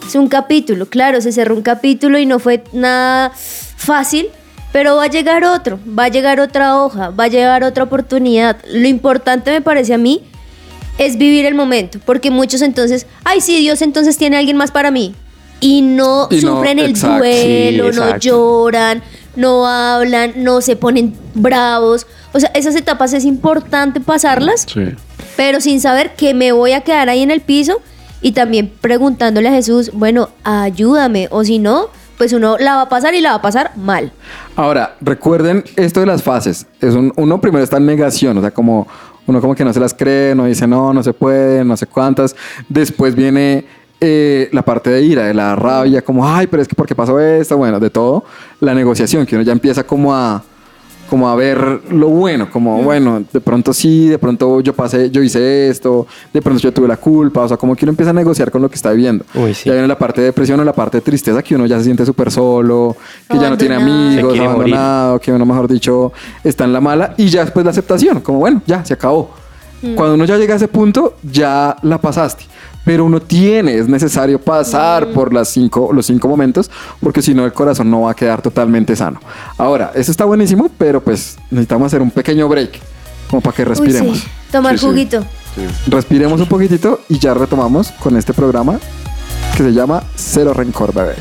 es un capítulo, claro, se cerró un capítulo y no fue nada fácil, pero va a llegar otro, va a llegar otra hoja, va a llegar otra oportunidad. Lo importante me parece a mí es vivir el momento, porque muchos entonces, ay sí, Dios entonces tiene a alguien más para mí. Y no Y no, sufren el duelo, Sí, no lloran, no hablan, no se ponen bravos. O sea, esas etapas es importante pasarlas, Sí. pero sin saber que me voy a quedar ahí en el piso y también preguntándole a Jesús, bueno, ayúdame, o si no, pues uno la va a pasar y la va a pasar mal. Ahora, recuerden esto de las fases. Es un- uno primero está en negación, o sea, como uno como que no se las cree, no dice no, no se puede, no sé cuántas. Después viene eh, la parte de ira, de la rabia, como, ay, pero es que ¿por qué pasó esto? Bueno, de todo. La negociación, que uno ya empieza como a como a ver lo bueno, como bueno, de pronto sí, de pronto yo pasé, yo hice esto, de pronto yo tuve la culpa, o sea, como que uno empieza a negociar con lo que está viviendo. Uy, sí. Ya viene la parte de depresión o la parte de tristeza, que uno ya se siente súper solo, que ya no tiene Abandonado. amigos, quiere morir. abandonado, que uno, mejor dicho, está en la mala, y ya después la aceptación, como bueno, ya, se acabó. Cuando uno ya llega a ese punto, ya la pasaste. Pero uno tiene, es necesario pasar por las cinco, los cinco momentos, porque si no el corazón no va a quedar totalmente sano. Ahora, eso está buenísimo, pero pues necesitamos hacer un pequeño break, como para que Uy, respiremos. sí, tomar Sí, sí. juguito. Respiremos un poquitito y ya retomamos con este programa que se llama Cero Rencor, bebé.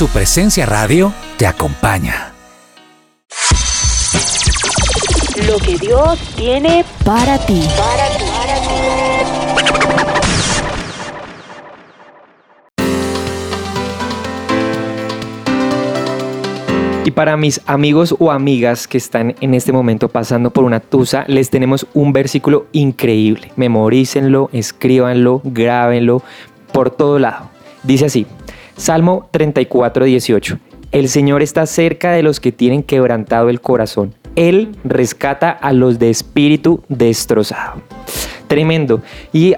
Su presencia radio te acompaña. Lo que Dios tiene para ti. Y para mis amigos o amigas que están en este momento pasando por una tusa, les tenemos un versículo increíble. Memorícenlo, escríbanlo, grábenlo por todo lado. Dice así, Salmo 34, 18. El Señor está cerca de los que tienen quebrantado el corazón. Él rescata a los de espíritu destrozado. Tremendo. Y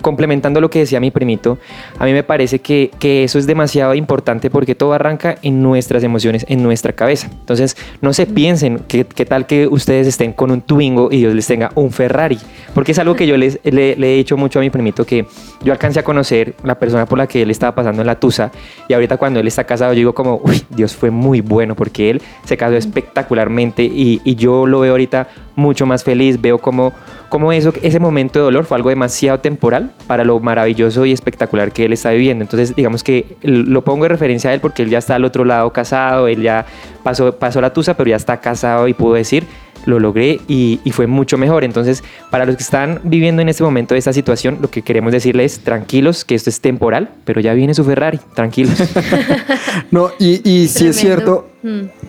complementando lo que decía mi primito, a mí me parece que, que eso es demasiado importante porque todo arranca en nuestras emociones, en nuestra cabeza. Entonces, no se piensen que, qué tal que ustedes estén con un Twingo y Dios les tenga un Ferrari. Porque es algo que yo les, le, le he dicho mucho a mi primito, que yo alcancé a conocer la persona por la que él estaba pasando en la Tusa y ahorita cuando él está casado yo digo como, uy, Dios fue muy bueno porque él se casó espectacularmente y, y yo lo veo ahorita mucho más feliz, veo como, como eso, ese momento de dolor fue algo demasiado temporal para lo maravilloso y espectacular que él está viviendo. Entonces, digamos que lo pongo de referencia a él porque él ya está al otro lado casado, él ya pasó, pasó la tusa, pero ya está casado y pudo decir, lo logré y, y fue mucho mejor. Entonces, para los que están viviendo en este momento esta situación, lo que queremos decirles es tranquilos, que esto es temporal, pero ya viene su Ferrari, tranquilos. No, y, y sí es cierto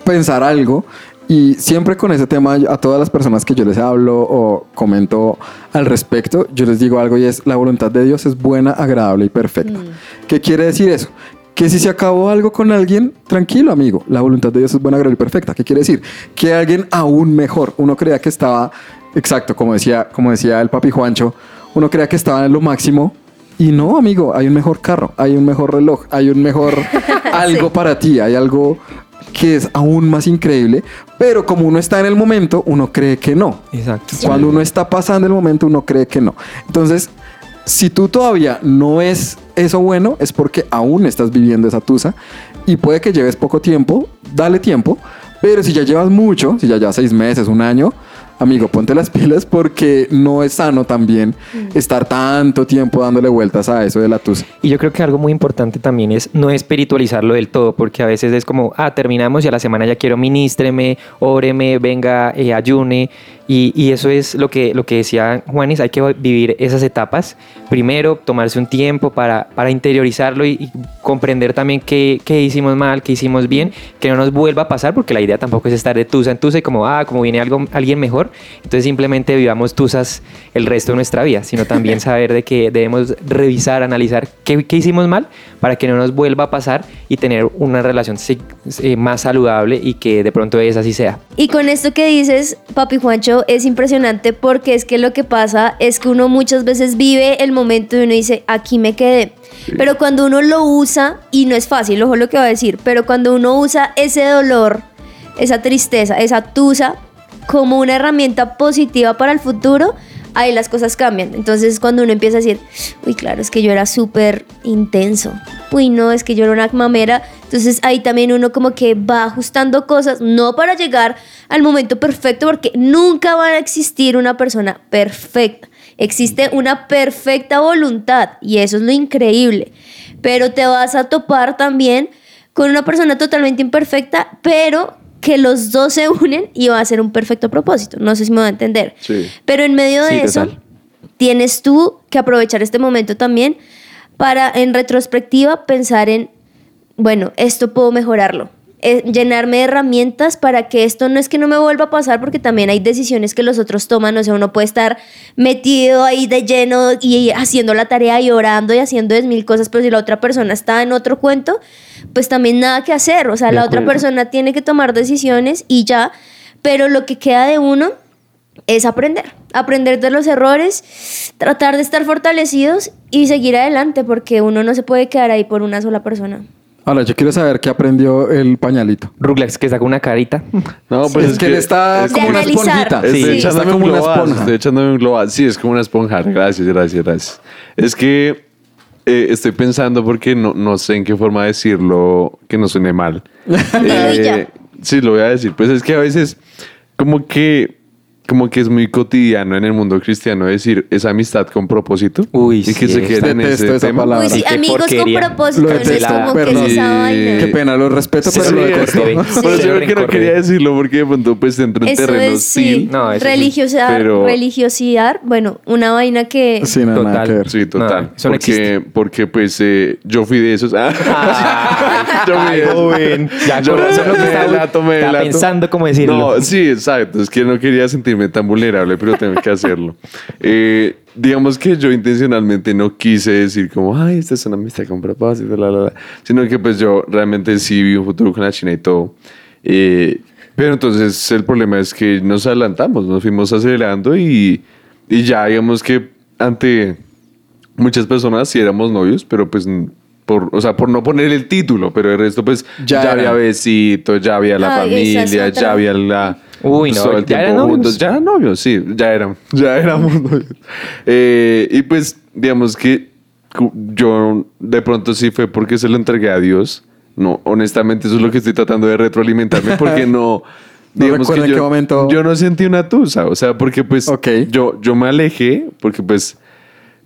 pensar algo. Y siempre con ese tema, a todas las personas que yo les hablo o comento al respecto, yo les digo algo y es, la voluntad de Dios es buena, agradable y perfecta. ¿Qué quiere decir eso? Que si se acabó algo con alguien, tranquilo, amigo. La voluntad de Dios es buena, grande y perfecta. ¿Qué quiere decir? Que alguien aún mejor. Uno creía que estaba, exacto, como decía, como decía el papi Juancho, uno creía que estaba en lo máximo. Y no, amigo, hay un mejor carro, hay un mejor reloj, hay un mejor algo para ti, hay algo que es aún más increíble, pero como uno está en el momento, uno cree que no. Exacto. Cuando uno está pasando el momento, uno cree que no. Entonces, si tú todavía no es eso bueno, es porque aún estás viviendo esa tusa y puede que lleves poco tiempo, dale tiempo, pero si ya llevas mucho, si ya llevas seis meses, un año, amigo, ponte las pilas porque no es sano también estar tanto tiempo dándole vueltas a eso de la tusa. Y yo creo que algo muy importante también es no espiritualizarlo del todo, porque a veces es como, ah, terminamos y a la semana ya quiero ministreme, óreme, venga, eh, ayune. Y, y eso es lo que, lo que decía Juanis, hay que vivir esas etapas. Primero, tomarse un tiempo para, para interiorizarlo y, y comprender también qué, qué hicimos mal, qué hicimos bien, que no nos vuelva a pasar, porque la idea tampoco es estar de tusa en tusa y como, ah, como viene algo, alguien mejor, entonces simplemente vivamos tusas el resto de nuestra vida, sino también saber de que debemos revisar, analizar qué, qué hicimos mal para que no nos vuelva a pasar y tener una relación eh, más saludable y que de pronto esa sí sea. Y con esto que dices, papi Juancho, es impresionante porque es que lo que pasa es que uno muchas veces vive el momento y uno dice, aquí me quedé. Pero cuando uno lo usa, y no es fácil, ojo lo que va a decir, pero cuando uno usa ese dolor, esa tristeza, esa tusa, como una herramienta positiva para el futuro, ahí las cosas cambian. Entonces cuando uno empieza a decir, uy, claro, es que yo era súper intenso, uy, no, es que yo era una mamera, entonces ahí también uno como que va ajustando cosas, no para llegar al momento perfecto, porque nunca va a existir una persona perfecta. Existe una perfecta voluntad y eso es lo increíble. Pero te vas a topar también con una persona totalmente imperfecta, pero que los dos se unen y va a ser un perfecto propósito. No sé si me va a entender. Sí. Pero en medio de Sí, eso, total. tienes tú que aprovechar este momento también para, en retrospectiva, pensar en, bueno, esto puedo mejorarlo. Eh, llenarme de herramientas para que esto no es que no me vuelva a pasar, porque también hay decisiones que los otros toman, o sea, uno puede estar metido ahí de lleno y haciendo la tarea y orando y haciendo diez mil cosas, pero si la otra persona está en otro cuento, pues también nada que hacer, o sea, la otra persona tiene que tomar decisiones y ya, pero lo que queda de uno es aprender, aprender de los errores, tratar de estar fortalecidos y seguir adelante, porque uno no se puede quedar ahí por una sola persona. Ahora, yo quiero saber qué aprendió el pañalito. Ruglex que saca una carita. No, pues es, que él está es como una esponjita. Estoy Sí. Está echándome como un una global. esponja. Estoy echándome un global. Sí, es como una esponja. Gracias, gracias, gracias. Es que eh, estoy pensando porque no, no sé en qué forma decirlo que no suene mal. Eh, sí, lo voy a decir. Pues es que a veces como que como que es muy cotidiano en el mundo cristiano decir esa amistad con propósito Uy, y que sí, se queda en ese esa tema. palabra. Uy, sí, qué amigos porquería. con propósito, Lo no es como que es esa vaina. Qué pena, lo respeto, Sí, pero lo detesto. sí. Pero Sí. yo creo que no quería decirlo porque de pronto pues entro en Eso terreno es, sí. No, eso sí. religiosidad, Pero- religiosidad, bueno, una vaina que... Sí, no, nada Total. que ver. Sí, total. No, eso no porque, porque pues eh, yo fui de esos. Ah. yo fui de esos. Ya Yo con razón lo que me estaba- delato, me estaba delato. pensando cómo decirlo. No, sí, exacto. Es que no quería sentirme tan vulnerable, pero tengo que hacerlo. Eh, digamos que yo intencionalmente no quise decir como, ay, esta es una amistad con propósito, la, la, la. Sino que pues yo realmente sí vi un futuro con la China y todo. Eh, pero entonces el problema es que nos adelantamos, nos fuimos acelerando y, y ya digamos que ante muchas personas sí éramos novios, pero pues por, o sea, por no poner el título, pero el resto pues Ya ya, había besitos, ya había la Ay, es familia, ya había la Uy, pues, no, el ¿ya eran novios? ya eran novios, sí, ya éramos, ya éramos novios. Eh, y pues digamos que yo de pronto sí fue porque se lo entregué a Dios. No, honestamente eso es lo que estoy tratando de retroalimentarme porque no No digamos que en yo, qué momento- yo no sentí una tusa, o sea, porque pues yo, yo me alejé, porque pues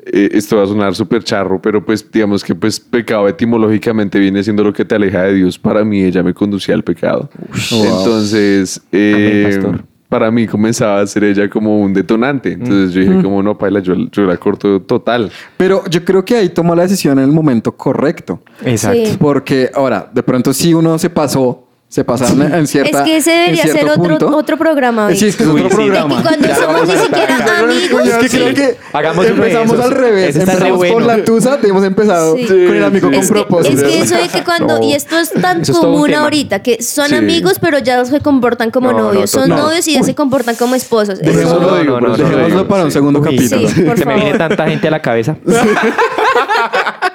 eh, esto va a sonar súper charro, pero pues digamos que pues pecado etimológicamente viene siendo lo que te aleja de Dios. Para mí ella me conducía al pecado. Entonces, eh, Amén, para mí comenzaba a ser ella como un detonante. Entonces yo dije como no, paila, yo, yo la corto total. Pero yo creo que ahí tomó la decisión en el momento correcto. Exacto. Sí. Porque ahora, de pronto sí uno se pasó Se pasaron en cierta es que ese en debería cierto ser otro, punto. otro programa. Sí, es que es Uy, otro sí. programa. Y cuando Ya somos ni siquiera amigos. Es que creo que Hagamos empezamos al revés. Empezamos por bueno. la tusa, hemos empezado Sí. con el amigo con Es que, propósito. es que eso de que cuando, No. y esto es tan Eso común ahorita, que son Sí. amigos, pero ya se comportan como No, no, novios. son novios y ya se comportan como esposos. Dejémoslo para un sí. segundo capítulo. Sí, Se me viene tanta gente a la cabeza.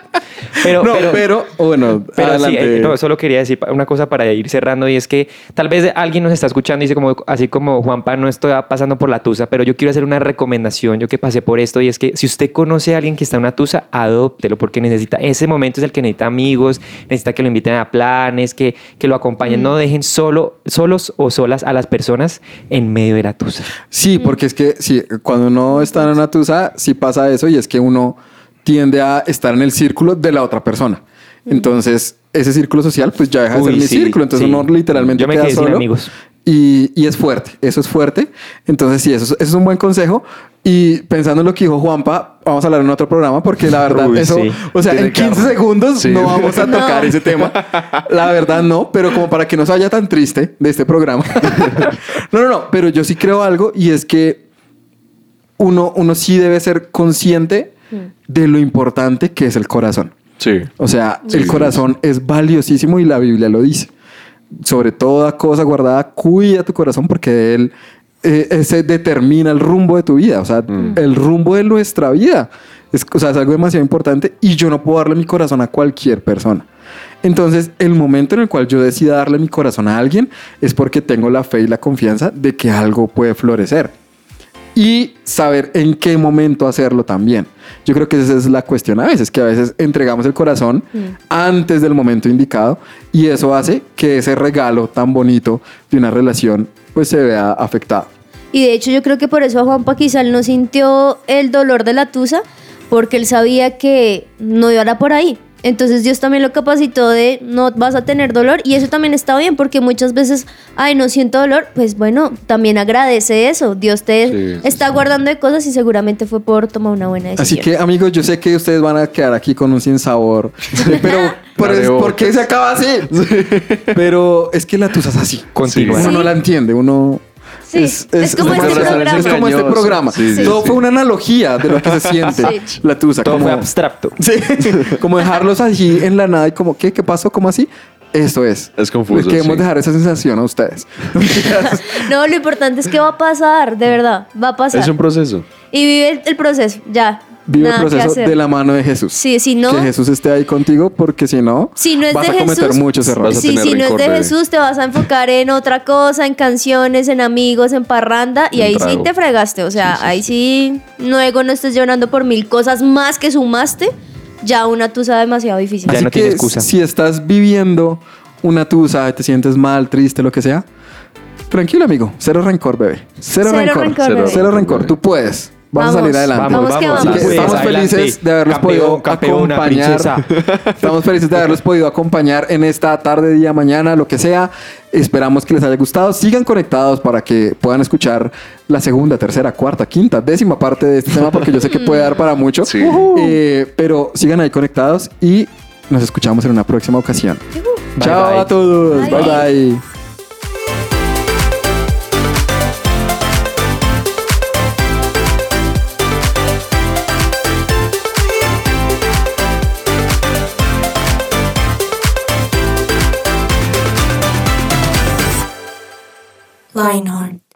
pero, no, pero, pero, bueno, pero sí, adelante. eh, no, solo quería decir una cosa para ir cerrando y es que tal vez alguien nos está escuchando y dice como así como Juanpa no estoy pasando por la tusa, pero yo quiero hacer una recomendación, yo que pasé por esto y es que si usted conoce a alguien que está en una tusa, adóptelo porque necesita ese momento es el que necesita amigos, necesita que lo inviten a planes, que, que lo acompañen, no dejen solo solos o solas a las personas en medio de la tusa. Sí, porque es que sí, cuando uno está en una tusa, sí pasa eso y es que uno tiende a estar en el círculo de la otra persona. Entonces, ese círculo social pues ya deja de Uy, ser mi sí, círculo. Entonces sí. uno literalmente Yo me queda quedé sin solo. amigos. Y, y es fuerte, eso es fuerte. Entonces, sí, eso, es- eso es un buen consejo. Y pensando en lo que dijo Juanpa, vamos a hablar en otro programa porque la verdad, Uy, eso, sí. o sea, Tiene en que 15 armar. segundos Sí. no vamos a tocar No. ese tema. La verdad, no, pero como para que no se vaya tan triste de este programa. no, no, no, pero yo sí creo algo y es que uno, uno sí debe ser consciente de lo importante que es el corazón. Sí. O sea, el corazón es valiosísimo y la Biblia lo dice. Sobre toda cosa guardada, cuida tu corazón porque de él eh, ese determina el rumbo de tu vida. O sea, el rumbo de nuestra vida. Es, o sea, es algo demasiado importante y yo no puedo darle mi corazón a cualquier persona. Entonces, el momento en el cual yo decida darle mi corazón a alguien es porque tengo la fe y la confianza de que algo puede florecer y saber en qué momento hacerlo también. Yo creo que esa es la cuestión a veces, que a veces entregamos el corazón antes del momento indicado y eso hace que ese regalo tan bonito de una relación pues se vea afectado. Y de hecho yo creo que por eso a Juanpa no sintió el dolor de la tusa, porque él sabía que no iba a por ahí. Entonces Dios también lo capacitó de no vas a tener dolor y eso también está bien porque muchas veces, ay, no siento dolor, pues bueno, también agradece eso. Dios te Sí, sí, está guardando de cosas y seguramente fue por tomar una buena decisión. Así que amigos, yo sé que ustedes van a quedar aquí con un sinsabor, pero ¿por, La de ¿por qué se acaba así? Pero es que la tusa es así. Continúa. Uno no la entiende, uno... Sí, es como este programa. Es como este programa. Sí, sí, Todo sí. fue una analogía de lo que se siente Sí. la tusa. Todo como, fue abstracto. Sí, como dejarlos allí en la nada y como, ¿qué? ¿Qué pasó? ¿Cómo así? Eso es. Es confuso, Les queremos sí. dejar esa sensación a ustedes. No, lo importante es que va a pasar, de verdad, va a pasar. Es un proceso. Y vive el, el proceso, ya. Vive nada el proceso de la mano de Jesús. Sí, si no, Que Jesús esté ahí contigo porque si no, si no es vas de a cometer Jesús, muchos errores. Sí, si no es de. Jesús, te vas a enfocar en otra cosa, en canciones, en amigos, en parranda, y En ahí sí te fregaste. O sea, ahí sí, luego no estés llorando por mil cosas más que sumaste, ya una tusa demasiado difícil. Ya Así no que tiene excusa. si estás viviendo una tusa, te sientes mal, triste, lo que sea, tranquilo, amigo. Cero rencor, bebé. Cero, Cero rencor. rencor, Cero, bebé. cero rencor. Tú puedes. A Vamos. salir adelante. Vamos que Así que vamos. estamos Pues, felices adelante. de haberlos Campeón, podido campeona, acompañar. princesa. Estamos felices de haberlos podido acompañar en esta tarde, día, mañana, lo que sea. Esperamos que les haya gustado. Sigan conectados para que puedan escuchar la segunda, tercera, cuarta, quinta, décima parte de este tema, porque yo sé que puede dar para mucho. Sí. Eh, pero sigan ahí conectados y nos escuchamos en una próxima ocasión. Bye, Chao bye. a todos. bye. Bye. bye. Lionheart.